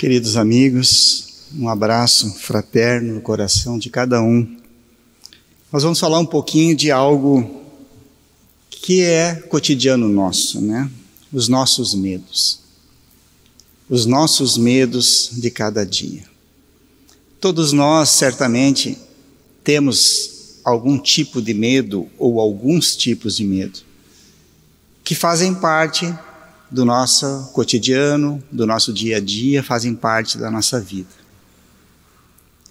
Queridos amigos, um abraço fraterno no coração de cada um. Nós vamos falar um pouquinho de algo que é cotidiano nosso, né? Os nossos medos. Os nossos medos de cada dia. Todos nós, certamente, temos algum tipo de medo ou alguns tipos de medo que fazem parte do nosso cotidiano, do nosso dia a dia, fazem parte da nossa vida.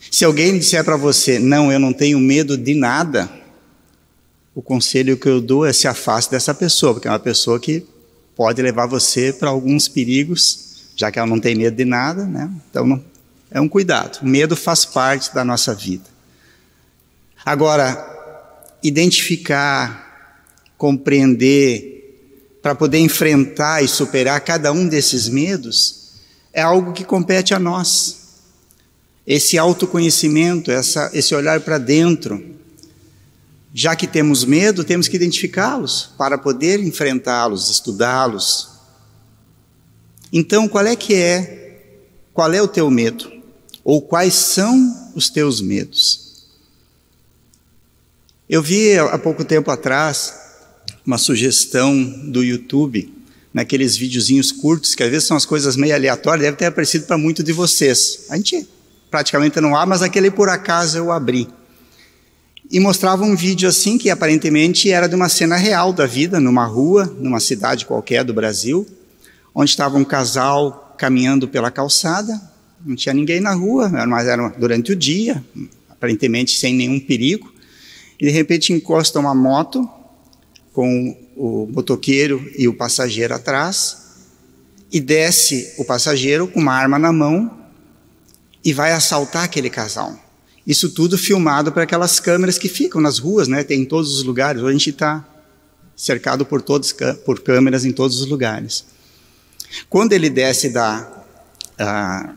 Se alguém disser para você, não, eu não tenho medo de nada, o conselho que eu dou é se afaste dessa pessoa, porque é uma pessoa que pode levar você para alguns perigos, já que ela não tem medo de nada, né? Então não, é um cuidado. O medo faz parte da nossa vida. Agora, identificar, compreender, para poder enfrentar e superar cada um desses medos, é algo que compete a nós. Esse autoconhecimento, essa, esse olhar para dentro. Já que temos medo, temos que identificá-los para poder enfrentá-los, estudá-los. Então, qual é que é? Qual é o teu medo? Ou quais são os teus medos? Eu vi há pouco tempo atrás uma sugestão do YouTube, naqueles videozinhos curtos, que às vezes são as coisas meio aleatórias, deve ter aparecido para muito de vocês. A gente praticamente não há, mas aquele por acaso eu abri. E mostrava um vídeo assim que aparentemente era de uma cena real da vida, numa rua, numa cidade qualquer do Brasil, onde estava um casal caminhando pela calçada, não tinha ninguém na rua, mas era durante o dia, aparentemente sem nenhum perigo, e de repente encosta uma moto com o motoqueiro e o passageiro atrás, e desce o passageiro com uma arma na mão e vai assaltar aquele casal. Isso tudo filmado para aquelas câmeras que ficam nas ruas, né? Tem em todos os lugares. Hoje a gente está cercado por todos por câmeras em todos os lugares. Quando ele desce da uh,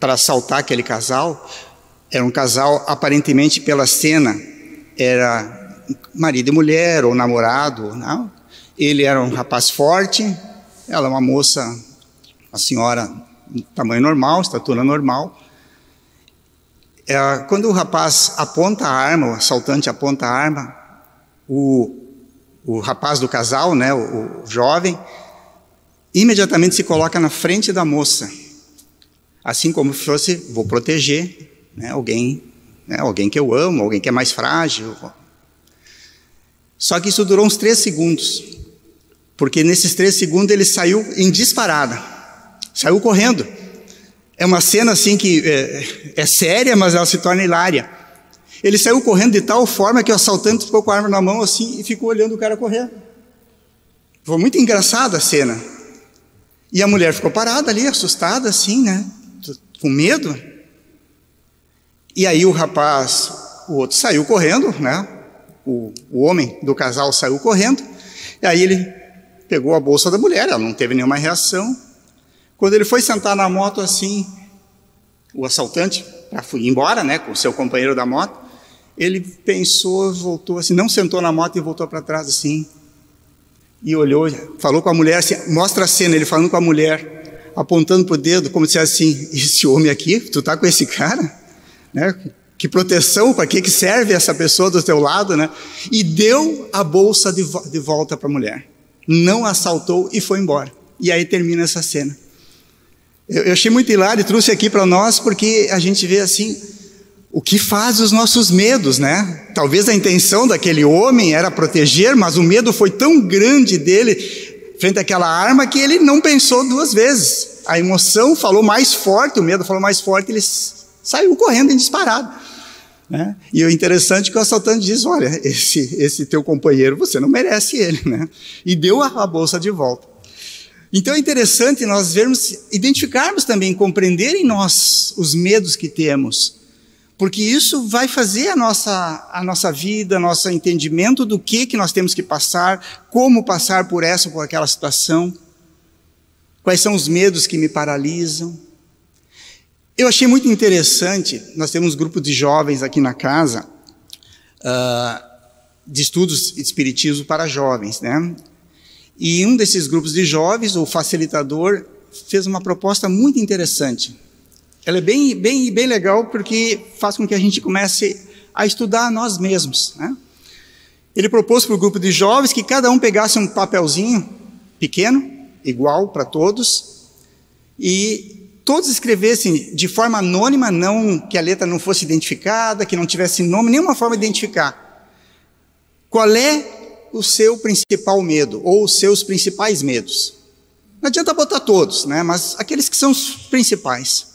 para assaltar aquele casal, era um casal aparentemente pela cena era marido e mulher ou namorado. Não? Ele era um rapaz forte, ela uma moça, uma senhora tamanho normal, estatura normal. É, quando o rapaz aponta a arma, o assaltante aponta a arma, o, o rapaz do casal, né, o, o jovem, imediatamente se coloca na frente da moça, assim como se fosse vou proteger né, alguém, né, alguém que eu amo, alguém que é mais frágil, só que isso durou uns três segundos, porque nesses três segundos ele saiu em disparada, saiu correndo. É uma cena assim que é, é séria, mas ela se torna hilária. Ele saiu correndo de tal forma que o assaltante ficou com a arma na mão assim e ficou olhando o cara correr. Foi muito engraçada a cena. E a mulher ficou parada ali, assustada assim, né? Com medo. E aí o rapaz, o outro saiu correndo, né? O, o homem do casal saiu correndo, e aí ele pegou a bolsa da mulher, ela não teve nenhuma reação. Quando ele foi sentar na moto assim, o assaltante, para ir embora, né, com o seu companheiro da moto, ele pensou, voltou assim, não sentou na moto e voltou para trás assim, e olhou, falou com a mulher assim, mostra a cena, ele falando com a mulher, apontando para o dedo, como se assim, esse homem aqui, tu tá com esse cara? Né? Que proteção, para que, que serve essa pessoa do teu lado, né? E deu a bolsa de, vo de volta para a mulher. Não assaltou e foi embora. E aí termina essa cena. Eu, eu achei muito hilário e trouxe aqui para nós porque a gente vê assim o que faz os nossos medos, né? Talvez a intenção daquele homem era proteger, mas o medo foi tão grande dele frente àquela arma que ele não pensou duas vezes. A emoção falou mais forte, o medo falou mais forte, ele saiu correndo em disparado. Né? E o interessante é que o assaltante diz: Olha, esse, esse teu companheiro, você não merece ele. Né? E deu a, a bolsa de volta. Então é interessante nós vermos, identificarmos também, compreender em nós os medos que temos, porque isso vai fazer a nossa, a nossa vida, nosso entendimento do que, que nós temos que passar, como passar por essa ou por aquela situação, quais são os medos que me paralisam. Eu achei muito interessante, nós temos um grupo de jovens aqui na casa, uh, de estudos de espiritismo para jovens, né? E um desses grupos de jovens, o facilitador, fez uma proposta muito interessante. ela é bem, bem, bem legal porque faz com que a gente comece a estudar nós mesmos. Né? Ele propôs para o grupo de jovens que cada um pegasse um papelzinho pequeno, igual para todos, e todos escrevessem de forma anônima, não que a letra não fosse identificada, que não tivesse nome, nenhuma forma de identificar. Qual é o seu principal medo ou os seus principais medos? Não adianta botar todos, né? Mas aqueles que são os principais.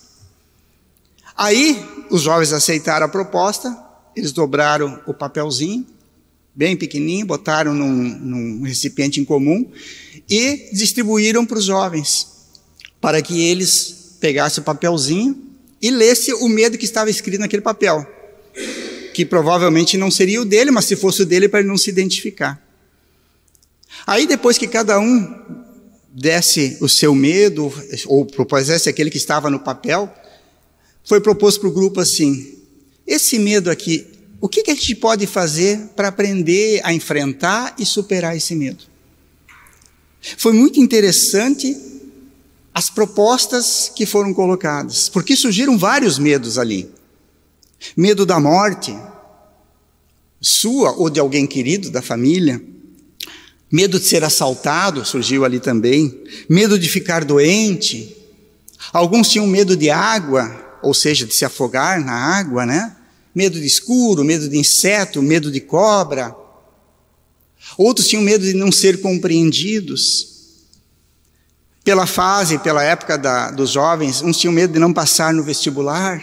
Aí os jovens aceitaram a proposta, eles dobraram o papelzinho, bem pequenininho, botaram num, num recipiente em comum e distribuíram para os jovens, para que eles pegassem o papelzinho e lessem o medo que estava escrito naquele papel, que provavelmente não seria o dele, mas se fosse o dele, para ele não se identificar. Aí depois que cada um desse o seu medo, ou propusesse aquele que estava no papel, foi proposto para o grupo assim: esse medo aqui, o que, que a gente pode fazer para aprender a enfrentar e superar esse medo? Foi muito interessante as propostas que foram colocadas, porque surgiram vários medos ali. Medo da morte, sua ou de alguém querido da família. Medo de ser assaltado surgiu ali também. Medo de ficar doente. Alguns tinham medo de água, ou seja, de se afogar na água, né? Medo de escuro, medo de inseto, medo de cobra. Outros tinham medo de não ser compreendidos. Pela fase, pela época da, dos jovens, uns tinham medo de não passar no vestibular.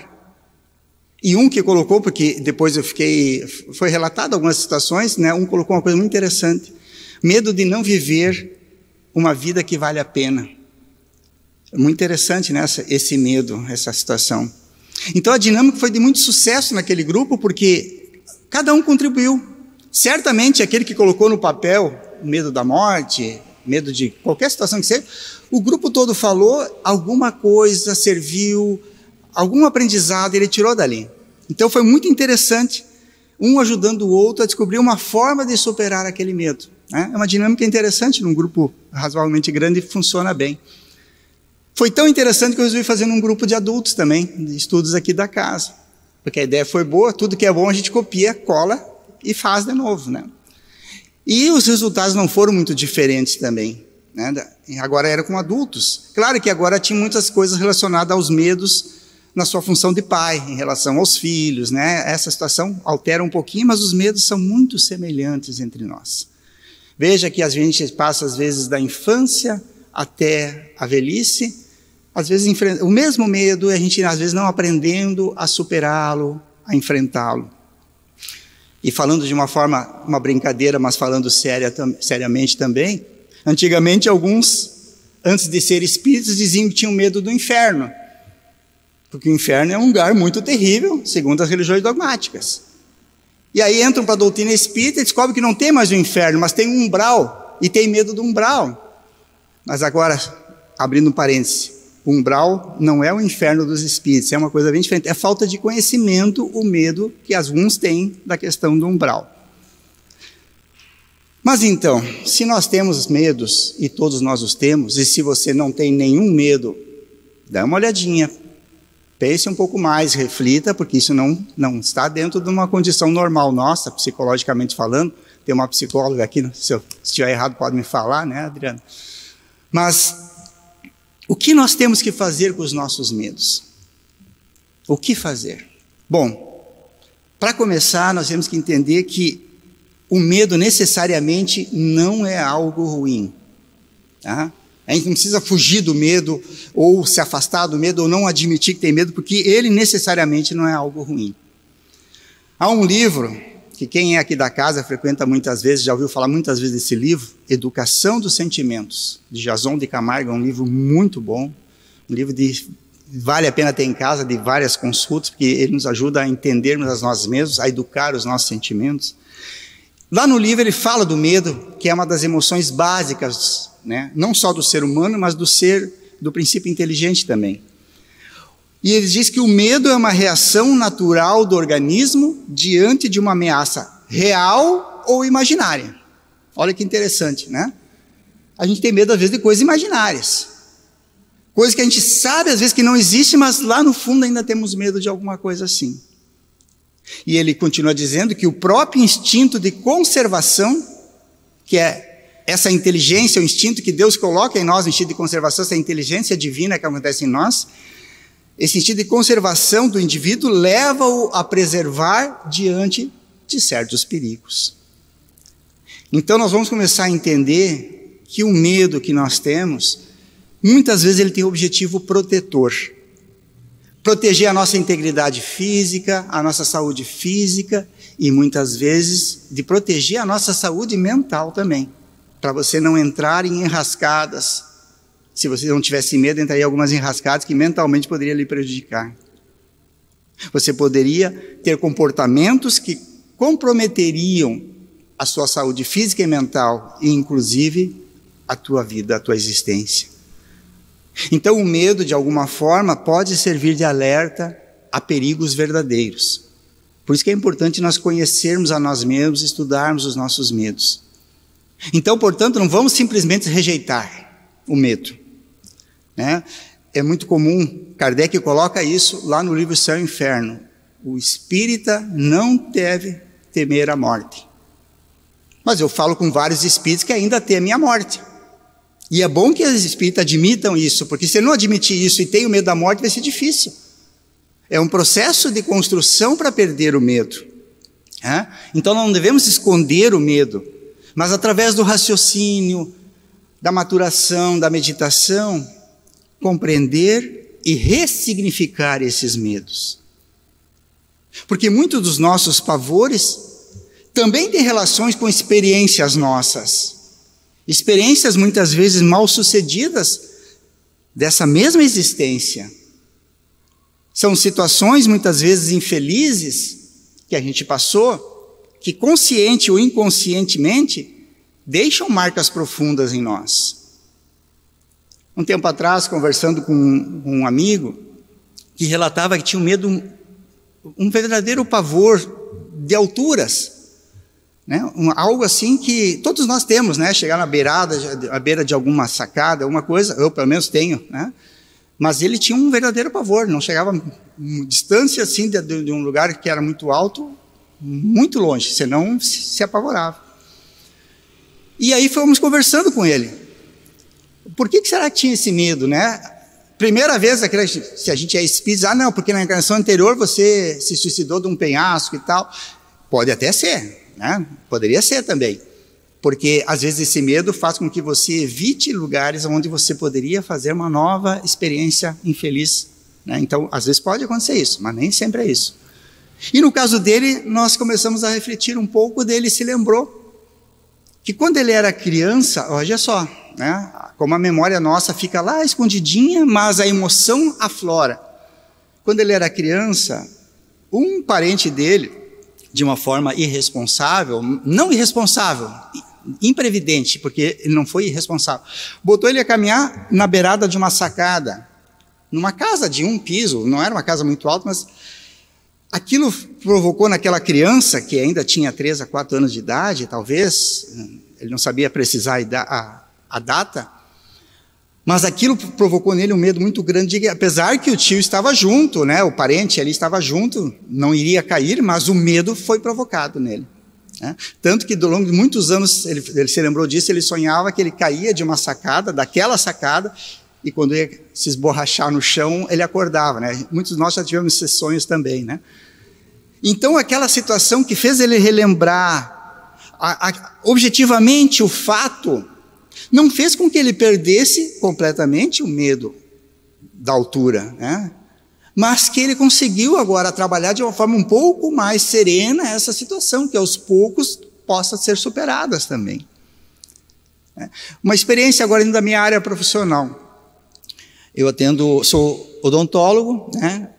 E um que colocou, porque depois eu fiquei, foi relatado algumas situações, né? Um colocou uma coisa muito interessante: medo de não viver uma vida que vale a pena. Muito interessante né, esse medo, essa situação. Então a dinâmica foi de muito sucesso naquele grupo porque cada um contribuiu. Certamente aquele que colocou no papel medo da morte, medo de qualquer situação que seja, o grupo todo falou alguma coisa, serviu, algum aprendizado ele tirou dali. Então foi muito interessante, um ajudando o outro a descobrir uma forma de superar aquele medo. Né? É uma dinâmica interessante num grupo razoavelmente grande e funciona bem. Foi tão interessante que eu resolvi fazer num grupo de adultos também, de estudos aqui da casa. Porque a ideia foi boa, tudo que é bom a gente copia, cola e faz de novo, né? E os resultados não foram muito diferentes também. Né? Agora era com adultos. Claro que agora tinha muitas coisas relacionadas aos medos na sua função de pai, em relação aos filhos, né? Essa situação altera um pouquinho, mas os medos são muito semelhantes entre nós. Veja que a gente passa às vezes da infância até a velhice, às vezes o mesmo medo, a gente às vezes não aprendendo a superá-lo, a enfrentá-lo. E falando de uma forma, uma brincadeira, mas falando séria, seriamente também, antigamente alguns, antes de ser espíritos, diziam que tinham medo do inferno. Porque o inferno é um lugar muito terrível, segundo as religiões dogmáticas. E aí entram para a doutrina espírita e descobrem que não tem mais o inferno, mas tem um umbral, e tem medo do umbral. Mas agora, abrindo um parêntese, o umbral não é o inferno dos espíritos, é uma coisa bem diferente. É falta de conhecimento, o medo que alguns têm da questão do umbral. Mas então, se nós temos medos, e todos nós os temos, e se você não tem nenhum medo, dá uma olhadinha, pense um pouco mais, reflita, porque isso não, não está dentro de uma condição normal nossa, psicologicamente falando. Tem uma psicóloga aqui, se eu estiver errado pode me falar, né, Adriana? Mas o que nós temos que fazer com os nossos medos? O que fazer? Bom, para começar, nós temos que entender que o medo necessariamente não é algo ruim. Tá? A gente não precisa fugir do medo, ou se afastar do medo, ou não admitir que tem medo, porque ele necessariamente não é algo ruim. Há um livro que quem é aqui da casa frequenta muitas vezes, já ouviu falar muitas vezes desse livro, Educação dos Sentimentos, de Jason de Camargo, é um livro muito bom, um livro de vale a pena ter em casa, de várias consultas, porque ele nos ajuda a entendermos as nós mesmos, a educar os nossos sentimentos. Lá no livro ele fala do medo, que é uma das emoções básicas, né? não só do ser humano, mas do ser, do princípio inteligente também. E ele diz que o medo é uma reação natural do organismo diante de uma ameaça real ou imaginária. Olha que interessante, né? A gente tem medo, às vezes, de coisas imaginárias. Coisa que a gente sabe às vezes que não existe, mas lá no fundo ainda temos medo de alguma coisa assim. E ele continua dizendo que o próprio instinto de conservação, que é essa inteligência, o instinto que Deus coloca em nós, o instinto de conservação, essa inteligência divina que acontece em nós, esse instinto de conservação do indivíduo leva-o a preservar diante de certos perigos. Então nós vamos começar a entender que o medo que nós temos, muitas vezes ele tem o objetivo protetor. Proteger a nossa integridade física, a nossa saúde física e muitas vezes de proteger a nossa saúde mental também, para você não entrar em enrascadas. Se você não tivesse medo, entraria algumas enrascadas que mentalmente poderia lhe prejudicar. Você poderia ter comportamentos que comprometeriam a sua saúde física e mental, e inclusive a tua vida, a tua existência. Então, o medo, de alguma forma, pode servir de alerta a perigos verdadeiros. Por isso que é importante nós conhecermos a nós mesmos, estudarmos os nossos medos. Então, portanto, não vamos simplesmente rejeitar o medo. Né? É muito comum, Kardec coloca isso lá no livro Céu e Inferno. O espírita não deve temer a morte. Mas eu falo com vários espíritos que ainda temem a morte. E é bom que os espíritos admitam isso, porque se não admitir isso e tem o medo da morte, vai ser difícil. É um processo de construção para perder o medo. É? Então não devemos esconder o medo, mas através do raciocínio, da maturação, da meditação, compreender e ressignificar esses medos. Porque muitos dos nossos pavores também têm relações com experiências nossas. Experiências muitas vezes mal sucedidas dessa mesma existência. São situações muitas vezes infelizes que a gente passou, que consciente ou inconscientemente deixam marcas profundas em nós. Um tempo atrás, conversando com um amigo, que relatava que tinha um medo um verdadeiro pavor de alturas. Né? Um, algo assim que todos nós temos, né? Chegar na beirada, à beira de alguma sacada, alguma coisa, eu pelo menos tenho, né? Mas ele tinha um verdadeiro pavor, não chegava distância assim de, de, um lugar que era muito alto, muito longe, senão se, se apavorava. E aí fomos conversando com ele. Por que, que será que tinha esse medo, né? Primeira vez, se a gente é espírita, ah, não, porque na encarnação anterior você se suicidou de um penhasco e tal. Pode até ser, né? Poderia ser também. Porque às vezes esse medo faz com que você evite lugares onde você poderia fazer uma nova experiência infeliz. Né? Então, às vezes pode acontecer isso, mas nem sempre é isso. E no caso dele, nós começamos a refletir um pouco dele, se lembrou que quando ele era criança, olha só, né? Como a memória nossa fica lá escondidinha, mas a emoção aflora. Quando ele era criança, um parente dele, de uma forma irresponsável, não irresponsável, imprevidente, porque ele não foi irresponsável, botou ele a caminhar na beirada de uma sacada, numa casa de um piso, não era uma casa muito alta, mas aquilo provocou naquela criança, que ainda tinha 3 a 4 anos de idade, talvez, ele não sabia precisar a, a data, mas aquilo provocou nele um medo muito grande, de, apesar que o tio estava junto, né, o parente ali estava junto, não iria cair, mas o medo foi provocado nele. Né? Tanto que, ao longo de muitos anos, ele, ele, se lembrou disso, ele sonhava que ele caía de uma sacada, daquela sacada, e quando ia se esborrachar no chão, ele acordava. Né? Muitos de nós já tivemos esses sonhos também. Né? Então, aquela situação que fez ele relembrar a, a, objetivamente o fato não fez com que ele perdesse completamente o medo da altura, né? mas que ele conseguiu agora trabalhar de uma forma um pouco mais serena essa situação, que aos poucos possa ser superadas também. Né? Uma experiência agora da minha área profissional. Eu atendo, sou odontólogo, né?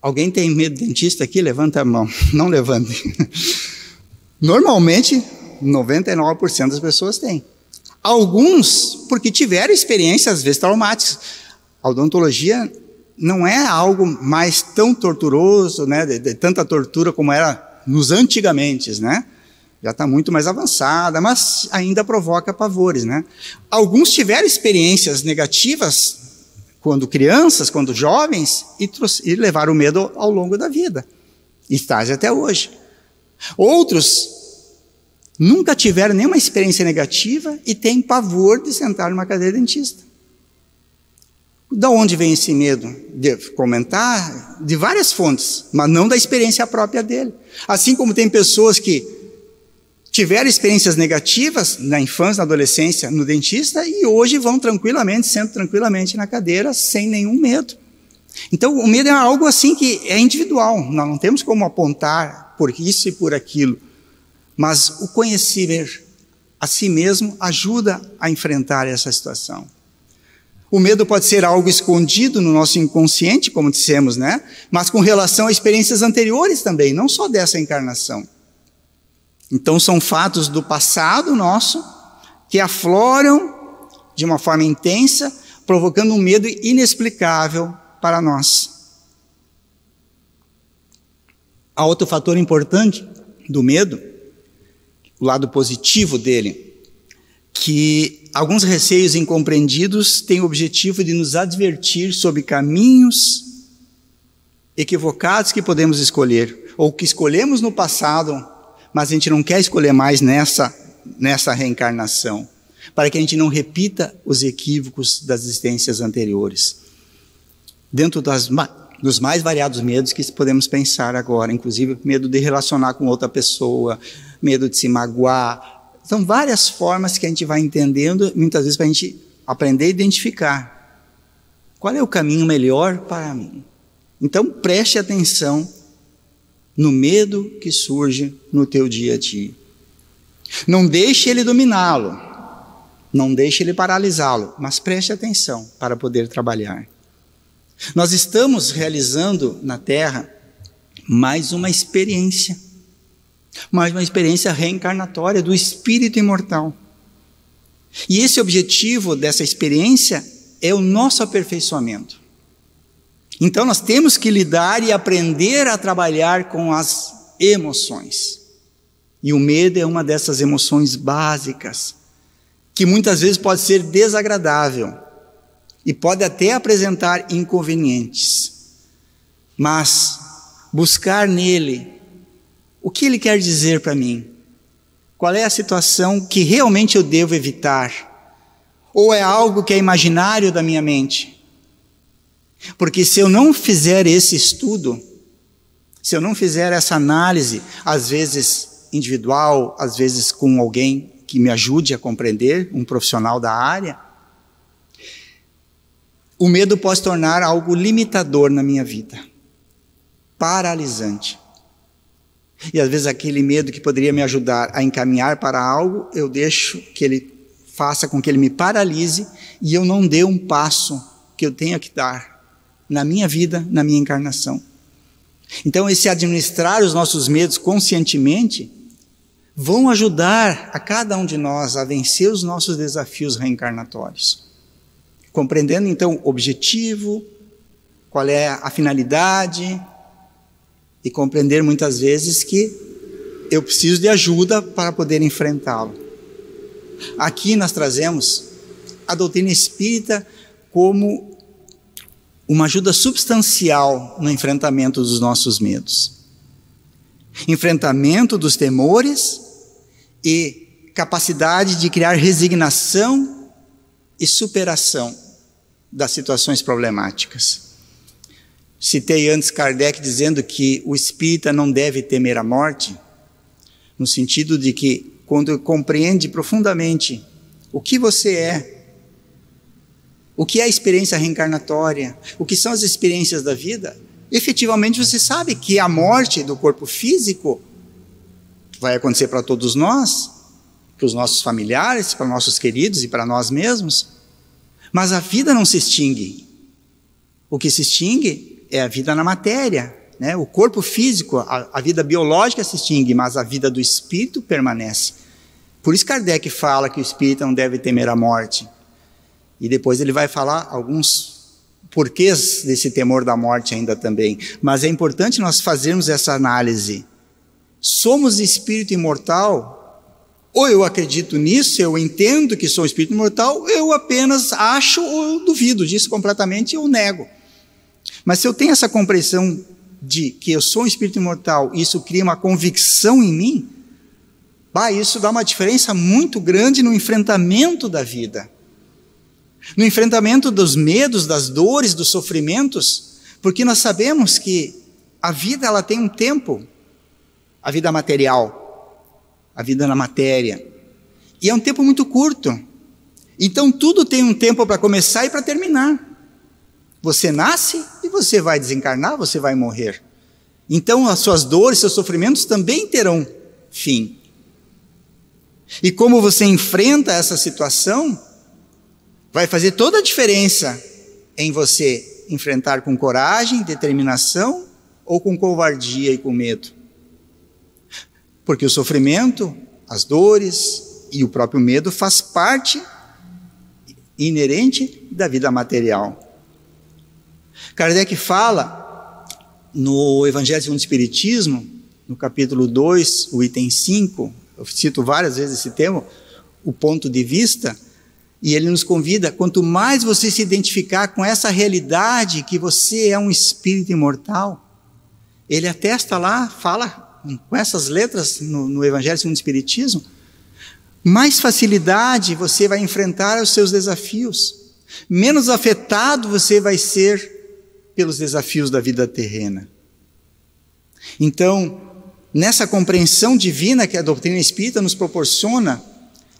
Alguém tem medo de dentista aqui? Levanta a mão. Não levante. Normalmente, 99% das pessoas têm. Alguns, porque tiveram experiências, às vezes, traumáticas. A odontologia não é algo mais tão torturoso, né, de, de tanta tortura como era nos antigamente, né? Já está muito mais avançada, mas ainda provoca pavores, né? Alguns tiveram experiências negativas quando crianças, quando jovens, e, e levaram o medo ao longo da vida. E estás até hoje. Outros nunca tiveram nenhuma experiência negativa e têm pavor de sentar numa cadeira de dentista. Da onde vem esse medo? De comentar de várias fontes, mas não da experiência própria dele. Assim como tem pessoas que tiveram experiências negativas na infância, na adolescência, no dentista e hoje vão tranquilamente, sentam tranquilamente na cadeira sem nenhum medo. Então, o medo é algo assim que é individual, nós não temos como apontar por isso e por aquilo, mas o conhecer a si mesmo ajuda a enfrentar essa situação. O medo pode ser algo escondido no nosso inconsciente, como dissemos, né? Mas com relação a experiências anteriores também, não só dessa encarnação. Então são fatos do passado nosso que afloram de uma forma intensa, provocando um medo inexplicável para nós. Há outro fator importante do medo, o lado positivo dele, que alguns receios incompreendidos têm o objetivo de nos advertir sobre caminhos equivocados que podemos escolher, ou que escolhemos no passado mas a gente não quer escolher mais nessa, nessa reencarnação, para que a gente não repita os equívocos das existências anteriores. Dentro das, dos mais variados medos que podemos pensar agora, inclusive medo de relacionar com outra pessoa, medo de se magoar. São várias formas que a gente vai entendendo, muitas vezes, para a gente aprender a identificar qual é o caminho melhor para mim. Então preste atenção no medo que surge no teu dia a dia. Não deixe ele dominá-lo, não deixe ele paralisá-lo, mas preste atenção para poder trabalhar. Nós estamos realizando na Terra mais uma experiência, mais uma experiência reencarnatória do espírito imortal. E esse objetivo dessa experiência é o nosso aperfeiçoamento. Então nós temos que lidar e aprender a trabalhar com as emoções. E o medo é uma dessas emoções básicas, que muitas vezes pode ser desagradável e pode até apresentar inconvenientes. Mas buscar nele o que ele quer dizer para mim? Qual é a situação que realmente eu devo evitar? Ou é algo que é imaginário da minha mente? Porque se eu não fizer esse estudo, se eu não fizer essa análise, às vezes individual, às vezes com alguém que me ajude a compreender, um profissional da área, o medo pode tornar algo limitador na minha vida, paralisante. E às vezes aquele medo que poderia me ajudar a encaminhar para algo, eu deixo que ele faça com que ele me paralise e eu não dê um passo que eu tenha que dar na minha vida, na minha encarnação. Então, esse administrar os nossos medos conscientemente vão ajudar a cada um de nós a vencer os nossos desafios reencarnatórios. Compreendendo então o objetivo, qual é a finalidade, e compreender muitas vezes que eu preciso de ajuda para poder enfrentá-lo. Aqui nós trazemos a doutrina espírita como uma ajuda substancial no enfrentamento dos nossos medos. Enfrentamento dos temores e capacidade de criar resignação e superação das situações problemáticas. Citei antes Kardec dizendo que o espírita não deve temer a morte, no sentido de que, quando compreende profundamente o que você é, o que é a experiência reencarnatória, o que são as experiências da vida, efetivamente você sabe que a morte do corpo físico vai acontecer para todos nós, para os nossos familiares, para nossos queridos e para nós mesmos, mas a vida não se extingue. O que se extingue é a vida na matéria, né? O corpo físico, a, a vida biológica se extingue, mas a vida do espírito permanece. Por isso Kardec fala que o espírito não deve temer a morte. E depois ele vai falar alguns porquês desse temor da morte ainda também. Mas é importante nós fazermos essa análise. Somos espírito imortal Ou eu acredito nisso, eu entendo que sou um espírito imortal, eu apenas acho ou duvido disso completamente ou nego. Mas se eu tenho essa compreensão de que eu sou um espírito imortal, isso cria uma convicção em mim, bah, isso dá uma diferença muito grande no enfrentamento da vida. No enfrentamento dos medos, das dores, dos sofrimentos, porque nós sabemos que a vida ela tem um tempo, a vida material, a vida na matéria, e é um tempo muito curto. Então tudo tem um tempo para começar e para terminar. Você nasce você vai desencarnar, você vai morrer. Então as suas dores, seus sofrimentos também terão fim. E como você enfrenta essa situação, vai fazer toda a diferença em você enfrentar com coragem, determinação ou com covardia e com medo. Porque o sofrimento, as dores e o próprio medo faz parte inerente da vida material. Kardec fala no Evangelho segundo o Espiritismo, no capítulo 2, o item 5, eu cito várias vezes esse tema, o ponto de vista, e ele nos convida, quanto mais você se identificar com essa realidade que você é um espírito imortal, ele atesta lá, fala com essas letras no, no Evangelho segundo o Espiritismo, mais facilidade você vai enfrentar os seus desafios, menos afetado você vai ser pelos desafios da vida terrena. Então, nessa compreensão divina que a doutrina espírita nos proporciona,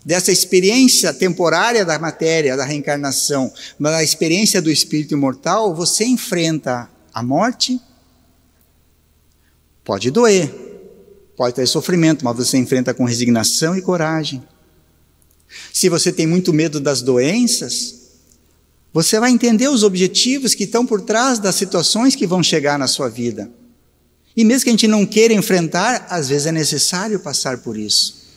dessa experiência temporária da matéria, da reencarnação, mas a experiência do espírito imortal, você enfrenta a morte. Pode doer, pode ter sofrimento, mas você enfrenta com resignação e coragem. Se você tem muito medo das doenças, você vai entender os objetivos que estão por trás das situações que vão chegar na sua vida. E mesmo que a gente não queira enfrentar, às vezes é necessário passar por isso.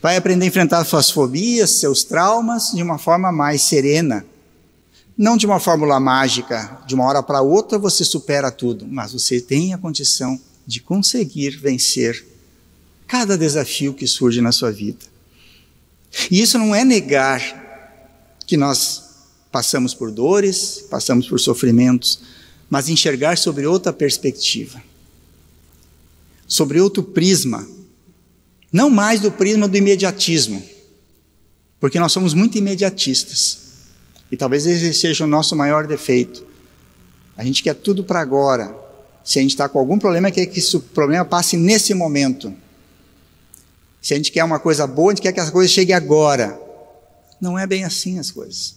Vai aprender a enfrentar suas fobias, seus traumas de uma forma mais serena. Não de uma fórmula mágica, de uma hora para outra você supera tudo, mas você tem a condição de conseguir vencer cada desafio que surge na sua vida. E isso não é negar que nós passamos por dores, passamos por sofrimentos, mas enxergar sobre outra perspectiva, sobre outro prisma, não mais do prisma do imediatismo, porque nós somos muito imediatistas, e talvez esse seja o nosso maior defeito. A gente quer tudo para agora. Se a gente está com algum problema, quer que esse problema passe nesse momento. Se a gente quer uma coisa boa, a gente quer que essa coisa chegue agora. Não é bem assim as coisas.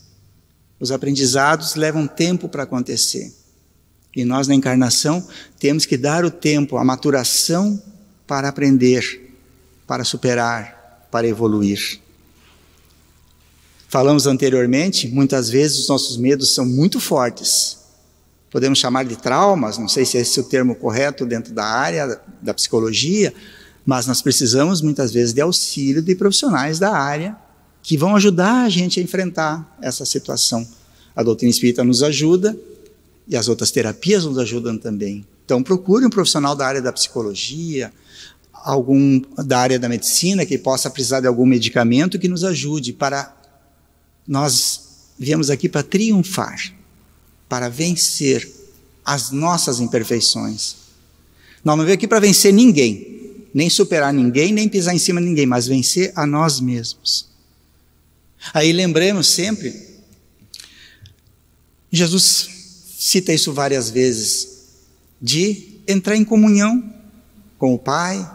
Os aprendizados levam tempo para acontecer. E nós, na encarnação, temos que dar o tempo, a maturação para aprender, para superar, para evoluir. Falamos anteriormente, muitas vezes os nossos medos são muito fortes. Podemos chamar de traumas, não sei se esse é o termo correto dentro da área da psicologia, mas nós precisamos muitas vezes de auxílio de profissionais da área que vão ajudar a gente a enfrentar essa situação. A doutrina espírita nos ajuda e as outras terapias nos ajudam também. Então, procure um profissional da área da psicologia, algum da área da medicina que possa precisar de algum medicamento que nos ajude para nós viemos aqui para triunfar, para vencer as nossas imperfeições. Nós não viemos aqui para vencer ninguém, nem superar ninguém, nem pisar em cima de ninguém, mas vencer a nós mesmos. Aí lembremos sempre, Jesus cita isso várias vezes, de entrar em comunhão com o Pai,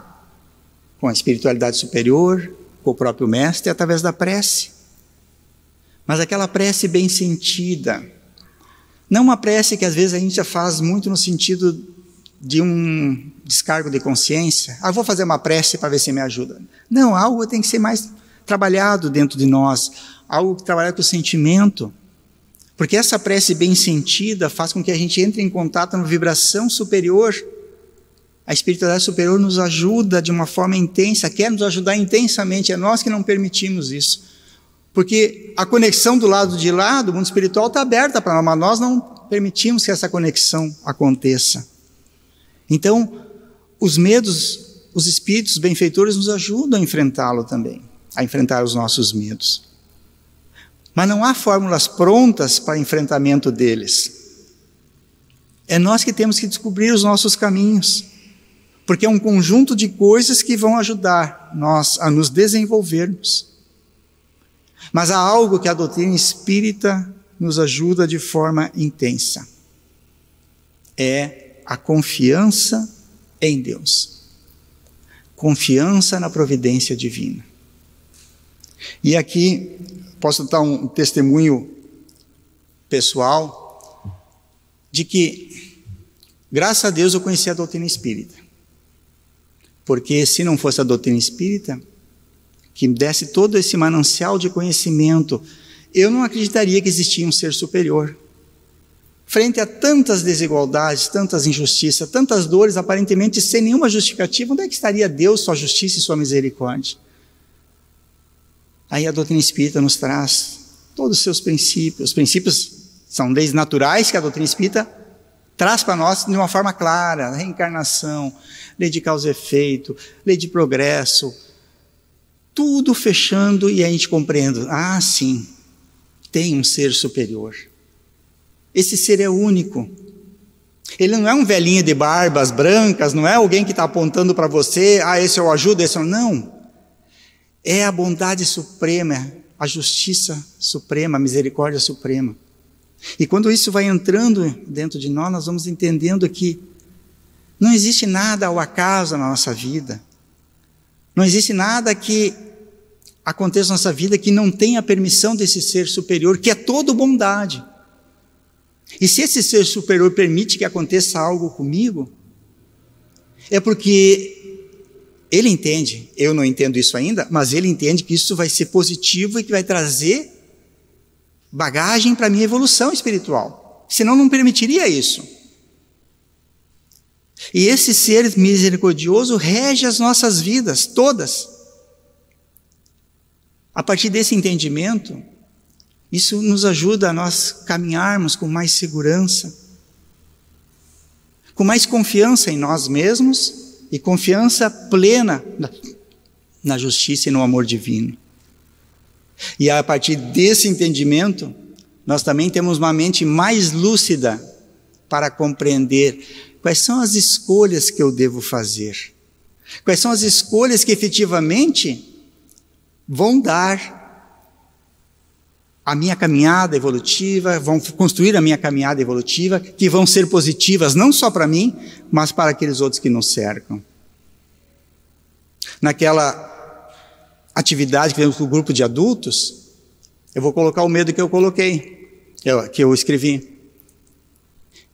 com a espiritualidade superior, com o próprio Mestre, através da prece. Mas aquela prece bem sentida, não uma prece que às vezes a gente já faz muito no sentido de um descargo de consciência. Ah, vou fazer uma prece para ver se me ajuda. Não, algo tem que ser mais trabalhado dentro de nós, algo que trabalha com o sentimento. Porque essa prece bem sentida faz com que a gente entre em contato numa vibração superior. A espiritualidade superior nos ajuda de uma forma intensa, quer nos ajudar intensamente, é nós que não permitimos isso. Porque a conexão do lado de lá, do mundo espiritual, está aberta para nós, mas nós não permitimos que essa conexão aconteça. Então, os medos os espíritos benfeitores nos ajudam a enfrentá-lo também, a enfrentar os nossos medos. Mas não há fórmulas prontas para enfrentamento deles. É nós que temos que descobrir os nossos caminhos, porque é um conjunto de coisas que vão ajudar nós a nos desenvolvermos. Mas há algo que a doutrina espírita nos ajuda de forma intensa. É a confiança em Deus. Confiança na providência divina. E aqui posso dar um testemunho pessoal de que, graças a Deus, eu conheci a doutrina espírita. Porque se não fosse a doutrina espírita, que desse todo esse manancial de conhecimento, eu não acreditaria que existia um ser superior. Frente a tantas desigualdades, tantas injustiças, tantas dores, aparentemente sem nenhuma justificativa, onde é que estaria Deus, sua justiça e sua misericórdia? Aí a doutrina espírita nos traz todos os seus princípios. Os princípios são leis naturais que a doutrina espírita traz para nós de uma forma clara: reencarnação, lei de causa e efeito, lei de progresso, tudo fechando e a gente compreende: ah, sim, tem um ser superior. Esse ser é único. Ele não é um velhinho de barbas brancas, não é alguém que está apontando para você, ah, esse eu ajudo, esse eu não. É a bondade suprema, a justiça suprema, a misericórdia suprema. E quando isso vai entrando dentro de nós, nós vamos entendendo que não existe nada ao acaso na nossa vida. Não existe nada que aconteça na nossa vida que não tenha a permissão desse ser superior, que é todo bondade. E se esse ser superior permite que aconteça algo comigo, é porque ele entende, eu não entendo isso ainda, mas ele entende que isso vai ser positivo e que vai trazer bagagem para a minha evolução espiritual. Senão não permitiria isso. E esse ser misericordioso rege as nossas vidas todas. A partir desse entendimento, isso nos ajuda a nós caminharmos com mais segurança, com mais confiança em nós mesmos e confiança plena na, justiça e no amor divino. E a partir desse entendimento, nós também temos uma mente mais lúcida para compreender quais são as escolhas que eu devo fazer. Quais são as escolhas que efetivamente vão dar a minha caminhada evolutiva, vão construir a minha caminhada evolutiva, que vão ser positivas não só para mim, mas para aqueles outros que nos cercam. Naquela atividade que temos com o grupo de adultos, eu vou colocar o medo que eu coloquei, que eu escrevi,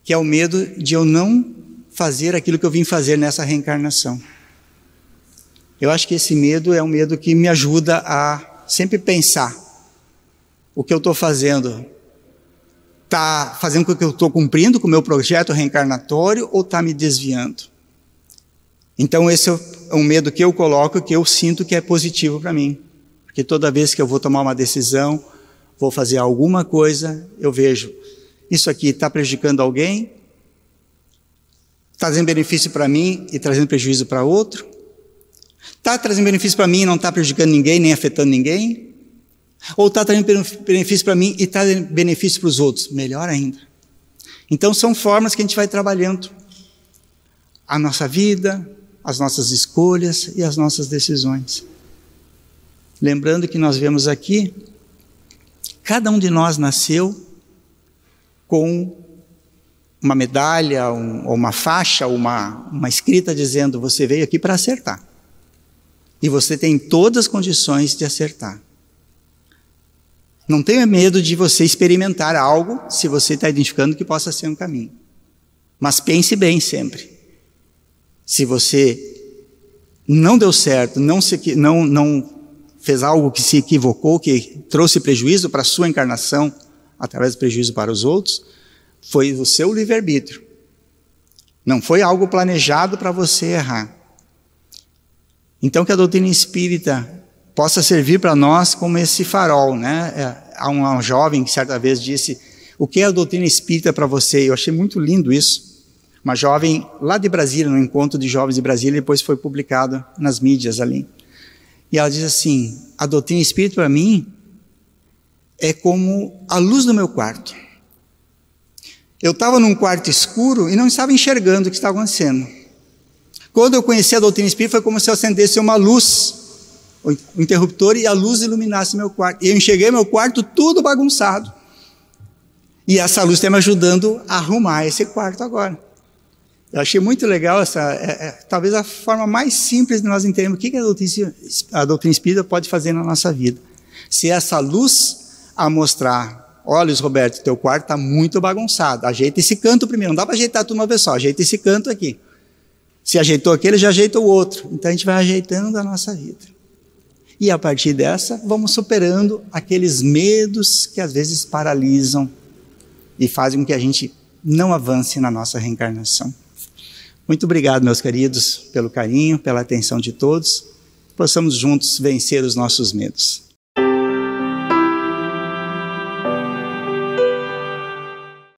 que é o medo de eu não fazer aquilo que eu vim fazer nessa reencarnação. Eu acho que esse medo é um medo que me ajuda a sempre pensar o que eu estou fazendo. Está fazendo com que eu estou cumprindo com o meu projeto reencarnatório ou está me desviando? Então, esse é um medo que eu coloco, que eu sinto que é positivo para mim. Porque toda vez que eu vou tomar uma decisão, vou fazer alguma coisa, eu vejo, isso aqui está prejudicando alguém, está trazendo benefício para mim e trazendo prejuízo para outro, Está trazendo benefício para mim e não está prejudicando ninguém, nem afetando ninguém? Ou está trazendo benefício para mim e está trazendo benefício para os outros? Melhor ainda. Então são formas que a gente vai trabalhando a nossa vida, as nossas escolhas e as nossas decisões. Lembrando que nós vemos aqui, cada um de nós nasceu com uma medalha, um, ou uma faixa, uma, uma escrita dizendo: você veio aqui para acertar. E você tem todas as condições de acertar. Não tenha medo de você experimentar algo se você está identificando que possa ser um caminho. Mas pense bem sempre. Se você não deu certo, não, se, não, não fez algo que se equivocou, que trouxe prejuízo para a sua encarnação, através do prejuízo para os outros, foi o seu livre-arbítrio. Não foi algo planejado para você errar. Então, que a doutrina espírita possa servir para nós como esse farol, né? É, há um, um, jovem que certa vez disse: O que é a doutrina espírita para você? Eu achei muito lindo isso, Uma jovem lá de Brasília, no encontro de jovens de Brasília, depois foi publicado nas mídias ali. E ela diz assim: a doutrina espírita para mim é como a luz do meu quarto. Eu estava num quarto escuro e não estava enxergando o que estava acontecendo. Quando eu conheci a doutrina espírita, foi como se eu acendesse uma luz, o interruptor, e a luz iluminasse meu quarto. E eu enxerguei meu quarto tudo bagunçado. E essa luz está me ajudando a arrumar esse quarto agora. Eu achei muito legal essa, é, é, talvez a forma mais simples de nós entendermos o que, que a, doutrina, a doutrina espírita pode fazer na nossa vida. Se essa luz a mostrar, olha, Roberto, teu quarto está muito bagunçado, ajeita esse canto primeiro, não dá para ajeitar tudo uma vez só, ajeita esse canto aqui. Se ajeitou aquele, já ajeita o outro. Então a gente vai ajeitando a nossa vida. E a partir dessa, vamos superando aqueles medos que às vezes paralisam e fazem com que a gente não avance na nossa reencarnação. Muito obrigado, meus queridos, pelo carinho, pela atenção de todos. Possamos juntos vencer os nossos medos.